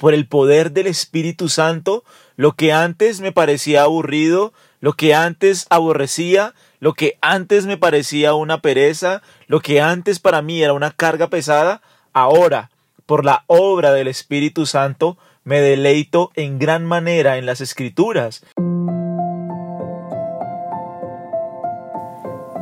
por el poder del Espíritu Santo, lo que antes me parecía aburrido, lo que antes aborrecía, lo que antes me parecía una pereza, lo que antes para mí era una carga pesada, ahora, por la obra del Espíritu Santo, me deleito en gran manera en las Escrituras.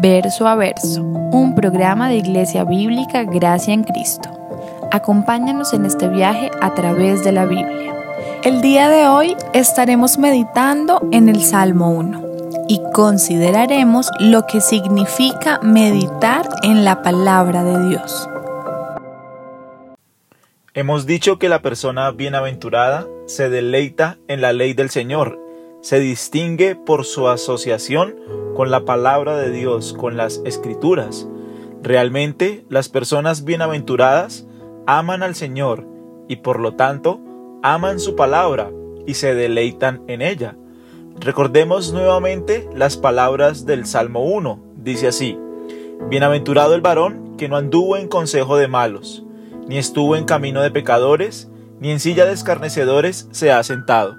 Verso a verso, un programa de Iglesia Bíblica Gracia en Cristo. Acompáñanos en este viaje a través de la Biblia. El día de hoy estaremos meditando en el Salmo 1 y consideraremos lo que significa meditar en la palabra de Dios. Hemos dicho que la persona bienaventurada se deleita en la ley del Señor, se distingue por su asociación con la palabra de Dios, con las escrituras. Realmente las personas bienaventuradas aman al Señor y por lo tanto aman su palabra y se deleitan en ella. Recordemos nuevamente las palabras del Salmo 1. Dice así, Bienaventurado el varón que no anduvo en consejo de malos, ni estuvo en camino de pecadores, ni en silla de escarnecedores se ha sentado,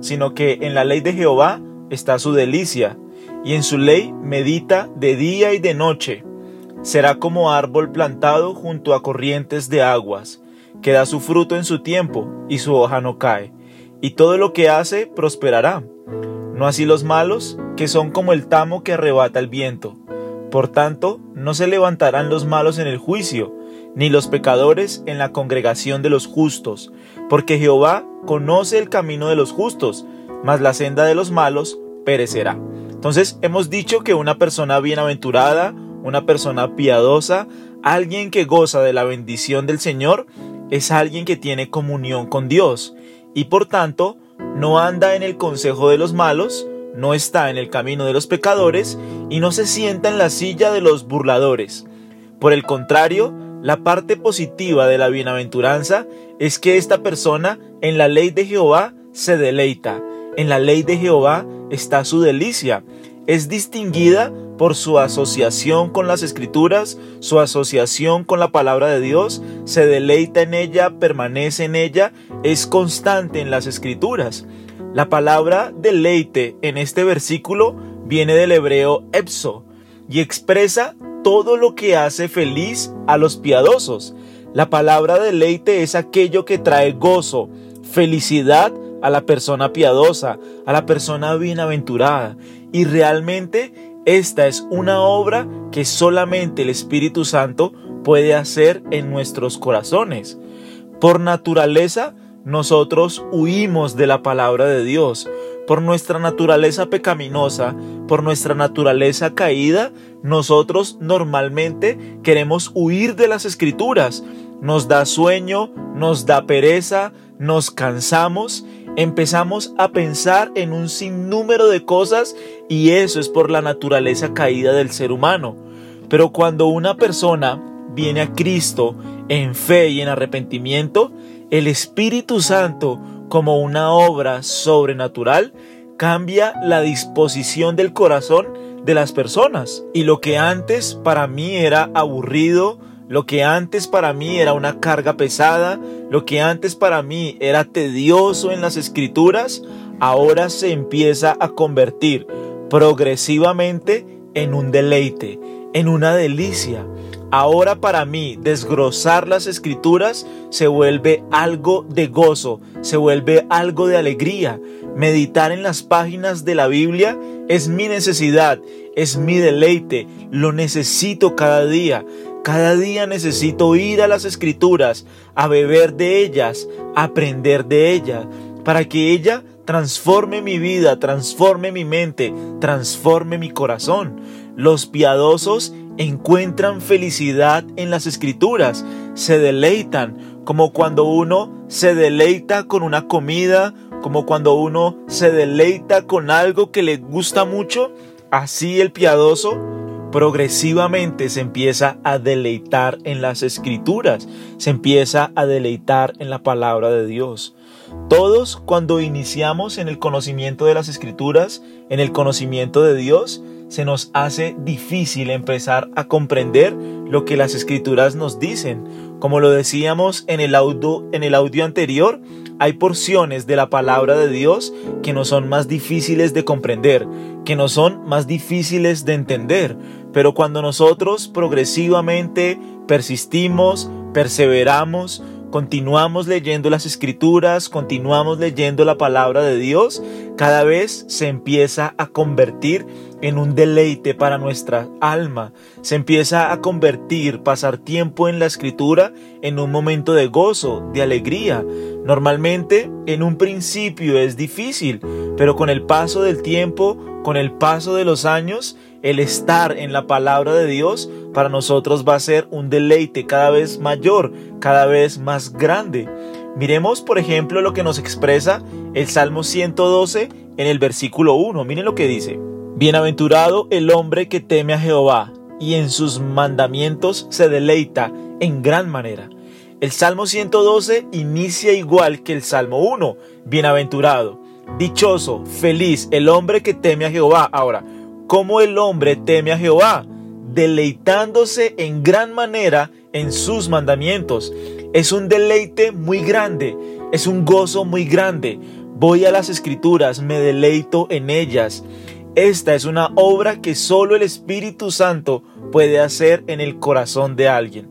sino que en la ley de Jehová está su delicia, y en su ley medita de día y de noche. Será como árbol plantado junto a corrientes de aguas, que da su fruto en su tiempo, y su hoja no cae, y todo lo que hace prosperará. No así los malos, que son como el tamo que arrebata el viento. Por tanto, no se levantarán los malos en el juicio, ni los pecadores en la congregación de los justos, porque Jehová conoce el camino de los justos, mas la senda de los malos perecerá. Entonces hemos dicho que una persona bienaventurada, una persona piadosa, alguien que goza de la bendición del Señor, es alguien que tiene comunión con Dios y por tanto no anda en el consejo de los malos, no está en el camino de los pecadores y no se sienta en la silla de los burladores. Por el contrario, la parte positiva de la bienaventuranza es que esta persona en la ley de Jehová se deleita, en la ley de Jehová está su delicia. Es distinguida por su asociación con las escrituras, su asociación con la palabra de Dios, se deleita en ella, permanece en ella, es constante en las escrituras. La palabra deleite en este versículo viene del hebreo epso y expresa todo lo que hace feliz a los piadosos. La palabra deleite es aquello que trae gozo, felicidad a la persona piadosa, a la persona bienaventurada. Y realmente esta es una obra que solamente el Espíritu Santo puede hacer en nuestros corazones. Por naturaleza, nosotros huimos de la palabra de Dios. Por nuestra naturaleza pecaminosa, por nuestra naturaleza caída, nosotros normalmente queremos huir de las escrituras. Nos da sueño, nos da pereza, nos cansamos empezamos a pensar en un sinnúmero de cosas y eso es por la naturaleza caída del ser humano. Pero cuando una persona viene a Cristo en fe y en arrepentimiento, el Espíritu Santo, como una obra sobrenatural, cambia la disposición del corazón de las personas. Y lo que antes para mí era aburrido, lo que antes para mí era una carga pesada, lo que antes para mí era tedioso en las escrituras, ahora se empieza a convertir progresivamente en un deleite, en una delicia. Ahora para mí desgrosar las escrituras se vuelve algo de gozo, se vuelve algo de alegría. Meditar en las páginas de la Biblia es mi necesidad, es mi deleite, lo necesito cada día. Cada día necesito ir a las escrituras, a beber de ellas, a aprender de ella, para que ella transforme mi vida, transforme mi mente, transforme mi corazón. Los piadosos encuentran felicidad en las escrituras, se deleitan, como cuando uno se deleita con una comida, como cuando uno se deleita con algo que le gusta mucho, así el piadoso progresivamente se empieza a deleitar en las escrituras, se empieza a deleitar en la palabra de Dios. Todos cuando iniciamos en el conocimiento de las escrituras, en el conocimiento de Dios, se nos hace difícil empezar a comprender lo que las escrituras nos dicen. Como lo decíamos en el audio, en el audio anterior, hay porciones de la palabra de Dios que no son más difíciles de comprender, que no son más difíciles de entender. Pero cuando nosotros progresivamente persistimos, perseveramos, continuamos leyendo las escrituras, continuamos leyendo la palabra de Dios, cada vez se empieza a convertir en un deleite para nuestra alma. Se empieza a convertir pasar tiempo en la escritura en un momento de gozo, de alegría. Normalmente en un principio es difícil, pero con el paso del tiempo, con el paso de los años, el estar en la palabra de Dios para nosotros va a ser un deleite cada vez mayor, cada vez más grande. Miremos, por ejemplo, lo que nos expresa el Salmo 112 en el versículo 1. Miren lo que dice. Bienaventurado el hombre que teme a Jehová y en sus mandamientos se deleita en gran manera. El Salmo 112 inicia igual que el Salmo 1. Bienaventurado, dichoso, feliz el hombre que teme a Jehová. Ahora, ¿cómo el hombre teme a Jehová? Deleitándose en gran manera en sus mandamientos. Es un deleite muy grande, es un gozo muy grande. Voy a las escrituras, me deleito en ellas. Esta es una obra que solo el Espíritu Santo puede hacer en el corazón de alguien.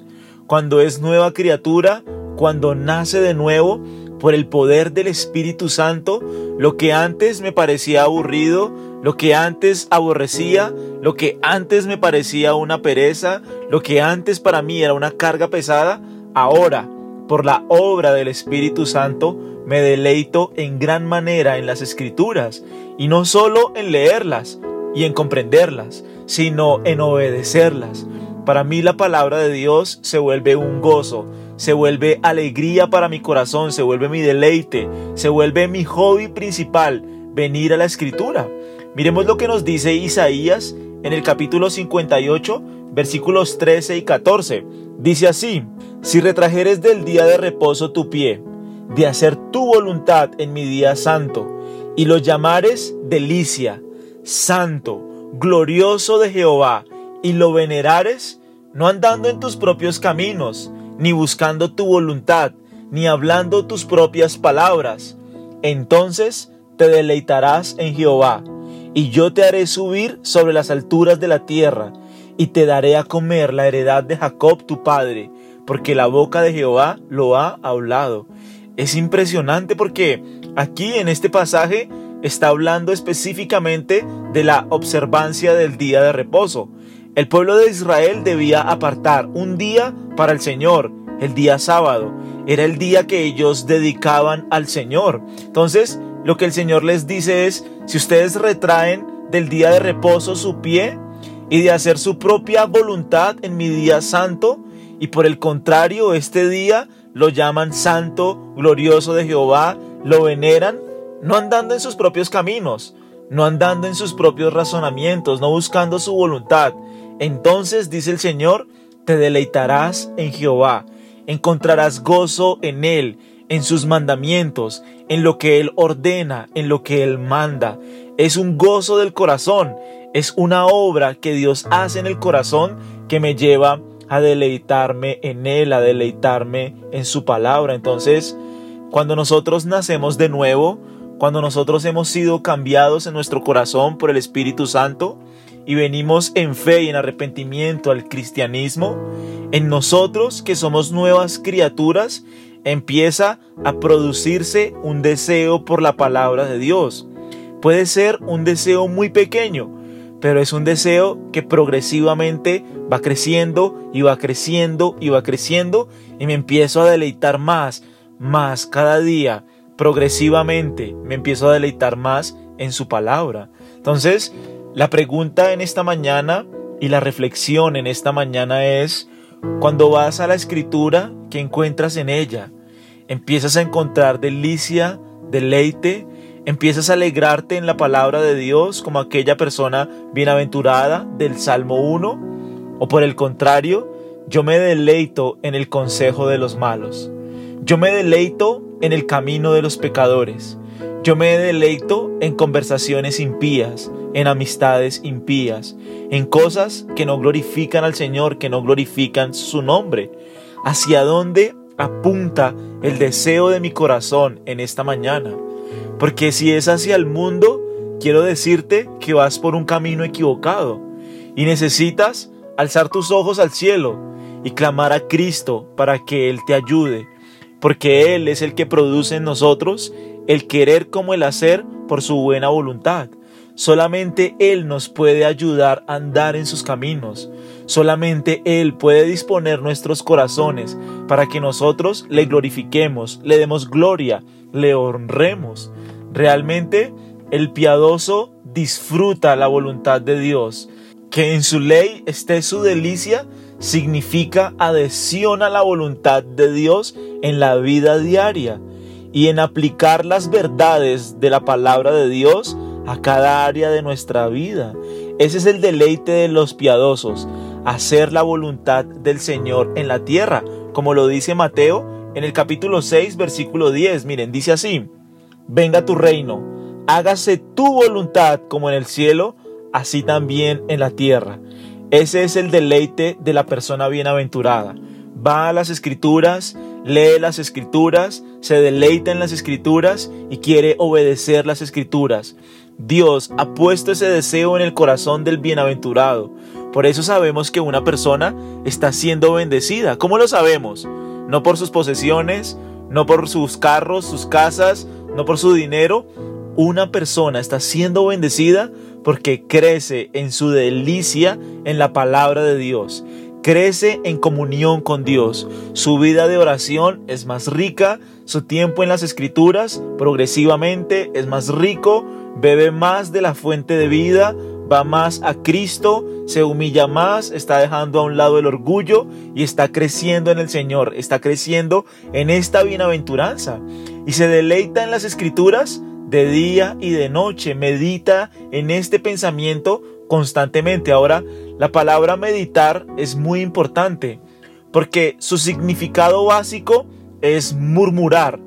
Cuando es nueva criatura, cuando nace de nuevo, por el poder del Espíritu Santo, lo que antes me parecía aburrido, lo que antes aborrecía, lo que antes me parecía una pereza, lo que antes para mí era una carga pesada, ahora, por la obra del Espíritu Santo, me deleito en gran manera en las escrituras, y no solo en leerlas y en comprenderlas, sino en obedecerlas. Para mí la palabra de Dios se vuelve un gozo, se vuelve alegría para mi corazón, se vuelve mi deleite, se vuelve mi hobby principal, venir a la escritura. Miremos lo que nos dice Isaías en el capítulo 58, versículos 13 y 14. Dice así, si retrajeres del día de reposo tu pie, de hacer tu voluntad en mi día santo, y lo llamares delicia, santo, glorioso de Jehová, y lo venerares, no andando en tus propios caminos, ni buscando tu voluntad, ni hablando tus propias palabras, entonces te deleitarás en Jehová y yo te haré subir sobre las alturas de la tierra, y te daré a comer la heredad de Jacob tu padre, porque la boca de Jehová lo ha hablado. Es impresionante porque aquí en este pasaje está hablando específicamente de la observancia del día de reposo. El pueblo de Israel debía apartar un día para el Señor, el día sábado. Era el día que ellos dedicaban al Señor. Entonces, lo que el Señor les dice es, si ustedes retraen del día de reposo su pie y de hacer su propia voluntad en mi día santo, y por el contrario este día lo llaman santo, glorioso de Jehová, lo veneran, no andando en sus propios caminos, no andando en sus propios razonamientos, no buscando su voluntad, entonces dice el Señor, te deleitarás en Jehová, encontrarás gozo en Él, en sus mandamientos, en lo que Él ordena, en lo que Él manda. Es un gozo del corazón, es una obra que Dios hace en el corazón que me lleva a deleitarme en Él, a deleitarme en su palabra. Entonces, cuando nosotros nacemos de nuevo, cuando nosotros hemos sido cambiados en nuestro corazón por el Espíritu Santo y venimos en fe y en arrepentimiento al cristianismo, en nosotros que somos nuevas criaturas, empieza a producirse un deseo por la palabra de Dios. Puede ser un deseo muy pequeño, pero es un deseo que progresivamente va creciendo y va creciendo y va creciendo y me empiezo a deleitar más, más cada día, progresivamente me empiezo a deleitar más en su palabra. Entonces, la pregunta en esta mañana y la reflexión en esta mañana es, cuando vas a la escritura, ¿qué encuentras en ella? Empiezas a encontrar delicia, deleite, empiezas a alegrarte en la palabra de Dios como aquella persona bienaventurada del Salmo 1, o por el contrario, yo me deleito en el consejo de los malos. Yo me deleito en el camino de los pecadores. Yo me deleito en conversaciones impías, en amistades impías, en cosas que no glorifican al Señor, que no glorifican su nombre. ¿Hacia dónde apunta el deseo de mi corazón en esta mañana? Porque si es hacia el mundo, quiero decirte que vas por un camino equivocado y necesitas alzar tus ojos al cielo y clamar a Cristo para que Él te ayude, porque Él es el que produce en nosotros el querer como el hacer por su buena voluntad. Solamente Él nos puede ayudar a andar en sus caminos. Solamente Él puede disponer nuestros corazones para que nosotros le glorifiquemos, le demos gloria, le honremos. Realmente el piadoso disfruta la voluntad de Dios. Que en su ley esté su delicia significa adhesión a la voluntad de Dios en la vida diaria y en aplicar las verdades de la palabra de Dios a cada área de nuestra vida. Ese es el deleite de los piadosos, hacer la voluntad del Señor en la tierra, como lo dice Mateo en el capítulo 6, versículo 10. Miren, dice así, venga tu reino, hágase tu voluntad como en el cielo, así también en la tierra. Ese es el deleite de la persona bienaventurada. Va a las escrituras, lee las escrituras, se deleita en las escrituras y quiere obedecer las escrituras. Dios ha puesto ese deseo en el corazón del bienaventurado. Por eso sabemos que una persona está siendo bendecida. ¿Cómo lo sabemos? No por sus posesiones, no por sus carros, sus casas, no por su dinero. Una persona está siendo bendecida porque crece en su delicia en la palabra de Dios crece en comunión con Dios. Su vida de oración es más rica, su tiempo en las escrituras progresivamente es más rico, bebe más de la fuente de vida, va más a Cristo, se humilla más, está dejando a un lado el orgullo y está creciendo en el Señor, está creciendo en esta bienaventuranza y se deleita en las escrituras de día y de noche, medita en este pensamiento constantemente. Ahora, la palabra meditar es muy importante porque su significado básico es murmurar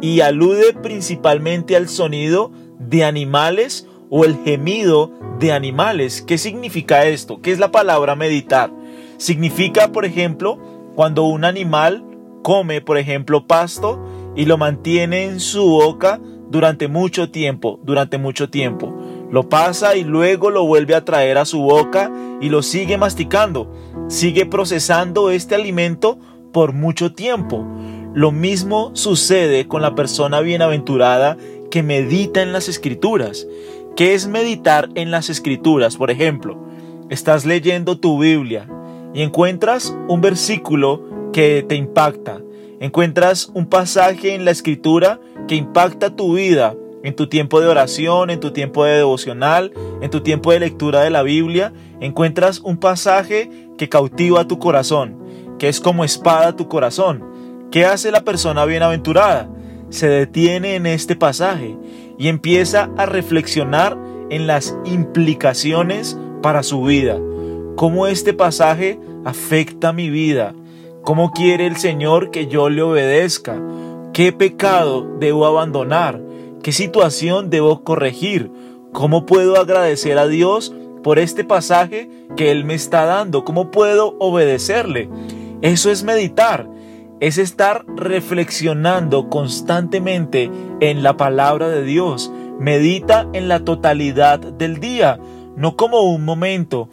y alude principalmente al sonido de animales o el gemido de animales. ¿Qué significa esto? ¿Qué es la palabra meditar? Significa, por ejemplo, cuando un animal come, por ejemplo, pasto y lo mantiene en su boca durante mucho tiempo, durante mucho tiempo. Lo pasa y luego lo vuelve a traer a su boca y lo sigue masticando. Sigue procesando este alimento por mucho tiempo. Lo mismo sucede con la persona bienaventurada que medita en las escrituras. ¿Qué es meditar en las escrituras? Por ejemplo, estás leyendo tu Biblia y encuentras un versículo que te impacta. Encuentras un pasaje en la escritura que impacta tu vida en tu tiempo de oración, en tu tiempo de devocional, en tu tiempo de lectura de la Biblia, encuentras un pasaje que cautiva tu corazón, que es como espada tu corazón. ¿Qué hace la persona bienaventurada? Se detiene en este pasaje y empieza a reflexionar en las implicaciones para su vida. ¿Cómo este pasaje afecta mi vida? ¿Cómo quiere el Señor que yo le obedezca? ¿Qué pecado debo abandonar? ¿Qué situación debo corregir? ¿Cómo puedo agradecer a Dios por este pasaje que Él me está dando? ¿Cómo puedo obedecerle? Eso es meditar, es estar reflexionando constantemente en la palabra de Dios. Medita en la totalidad del día, no como un momento,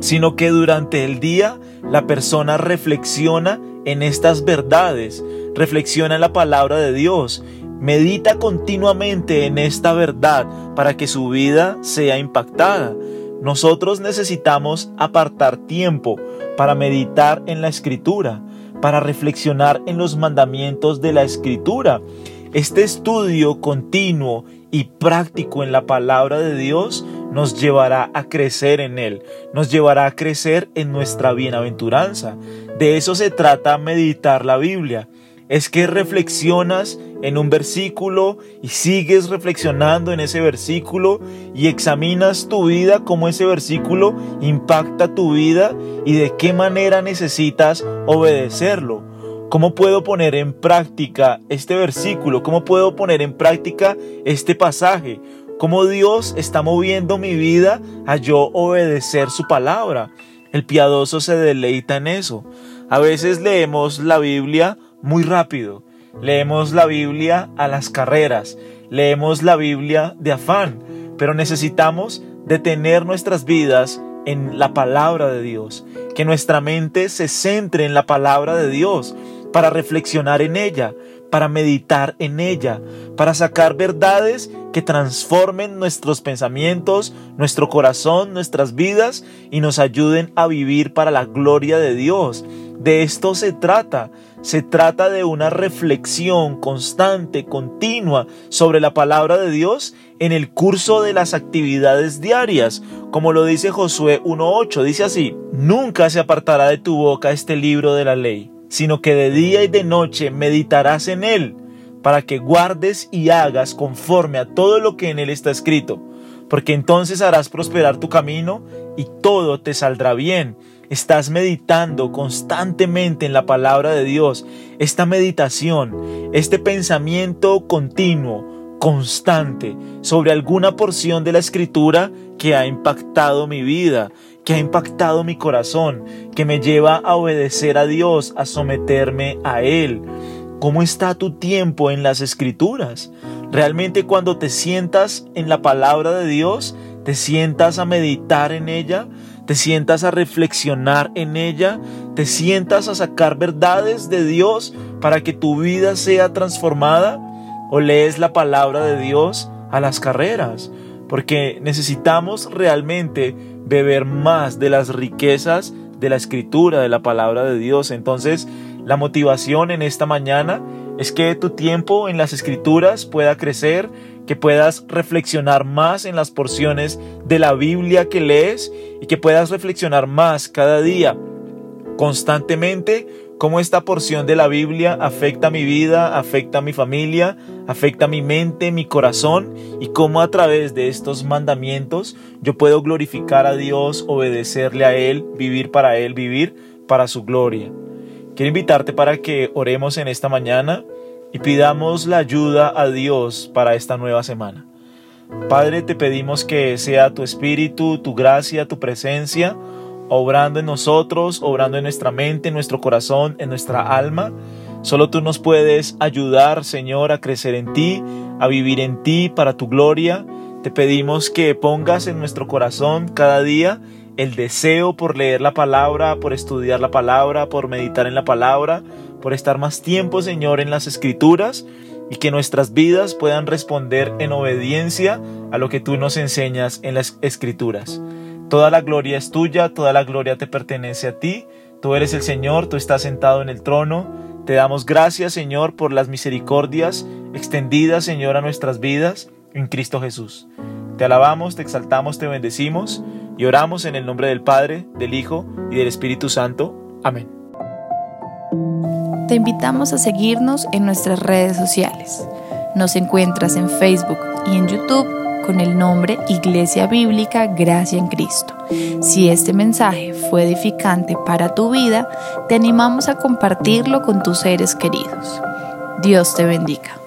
sino que durante el día la persona reflexiona en estas verdades, reflexiona en la palabra de Dios Medita continuamente en esta verdad para que su vida sea impactada. Nosotros necesitamos apartar tiempo para meditar en la escritura, para reflexionar en los mandamientos de la escritura. Este estudio continuo y práctico en la palabra de Dios nos llevará a crecer en Él, nos llevará a crecer en nuestra bienaventuranza. De eso se trata meditar la Biblia es que reflexionas en un versículo y sigues reflexionando en ese versículo y examinas tu vida, cómo ese versículo impacta tu vida y de qué manera necesitas obedecerlo. ¿Cómo puedo poner en práctica este versículo? ¿Cómo puedo poner en práctica este pasaje? ¿Cómo Dios está moviendo mi vida a yo obedecer su palabra? El piadoso se deleita en eso. A veces leemos la Biblia muy rápido. Leemos la Biblia a las carreras. Leemos la Biblia de afán. Pero necesitamos detener nuestras vidas en la palabra de Dios. Que nuestra mente se centre en la palabra de Dios para reflexionar en ella, para meditar en ella, para sacar verdades que transformen nuestros pensamientos, nuestro corazón, nuestras vidas y nos ayuden a vivir para la gloria de Dios. De esto se trata. Se trata de una reflexión constante, continua sobre la palabra de Dios en el curso de las actividades diarias, como lo dice Josué 1.8. Dice así, nunca se apartará de tu boca este libro de la ley sino que de día y de noche meditarás en él, para que guardes y hagas conforme a todo lo que en él está escrito, porque entonces harás prosperar tu camino y todo te saldrá bien. Estás meditando constantemente en la palabra de Dios. Esta meditación, este pensamiento continuo, constante, sobre alguna porción de la escritura que ha impactado mi vida, que ha impactado mi corazón, que me lleva a obedecer a Dios, a someterme a Él. ¿Cómo está tu tiempo en las escrituras? Realmente cuando te sientas en la palabra de Dios, te sientas a meditar en ella, te sientas a reflexionar en ella, te sientas a sacar verdades de Dios para que tu vida sea transformada o lees la palabra de Dios a las carreras, porque necesitamos realmente beber más de las riquezas de la escritura, de la palabra de Dios. Entonces, la motivación en esta mañana es que tu tiempo en las escrituras pueda crecer, que puedas reflexionar más en las porciones de la Biblia que lees y que puedas reflexionar más cada día, constantemente, cómo esta porción de la Biblia afecta mi vida, afecta a mi familia, afecta mi mente, mi corazón y cómo a través de estos mandamientos yo puedo glorificar a Dios, obedecerle a Él, vivir para Él, vivir para su gloria. Quiero invitarte para que oremos en esta mañana y pidamos la ayuda a Dios para esta nueva semana. Padre, te pedimos que sea tu espíritu, tu gracia, tu presencia, obrando en nosotros, obrando en nuestra mente, en nuestro corazón, en nuestra alma. Solo tú nos puedes ayudar, Señor, a crecer en ti, a vivir en ti para tu gloria. Te pedimos que pongas en nuestro corazón cada día el deseo por leer la palabra, por estudiar la palabra, por meditar en la palabra, por estar más tiempo, Señor, en las escrituras y que nuestras vidas puedan responder en obediencia a lo que tú nos enseñas en las escrituras. Toda la gloria es tuya, toda la gloria te pertenece a ti. Tú eres el Señor, tú estás sentado en el trono. Te damos gracias, Señor, por las misericordias extendidas, Señor, a nuestras vidas en Cristo Jesús. Te alabamos, te exaltamos, te bendecimos y oramos en el nombre del Padre, del Hijo y del Espíritu Santo. Amén. Te invitamos a seguirnos en nuestras redes sociales. Nos encuentras en Facebook y en YouTube con el nombre Iglesia Bíblica Gracia en Cristo. Si este mensaje fue edificante para tu vida, te animamos a compartirlo con tus seres queridos. Dios te bendiga.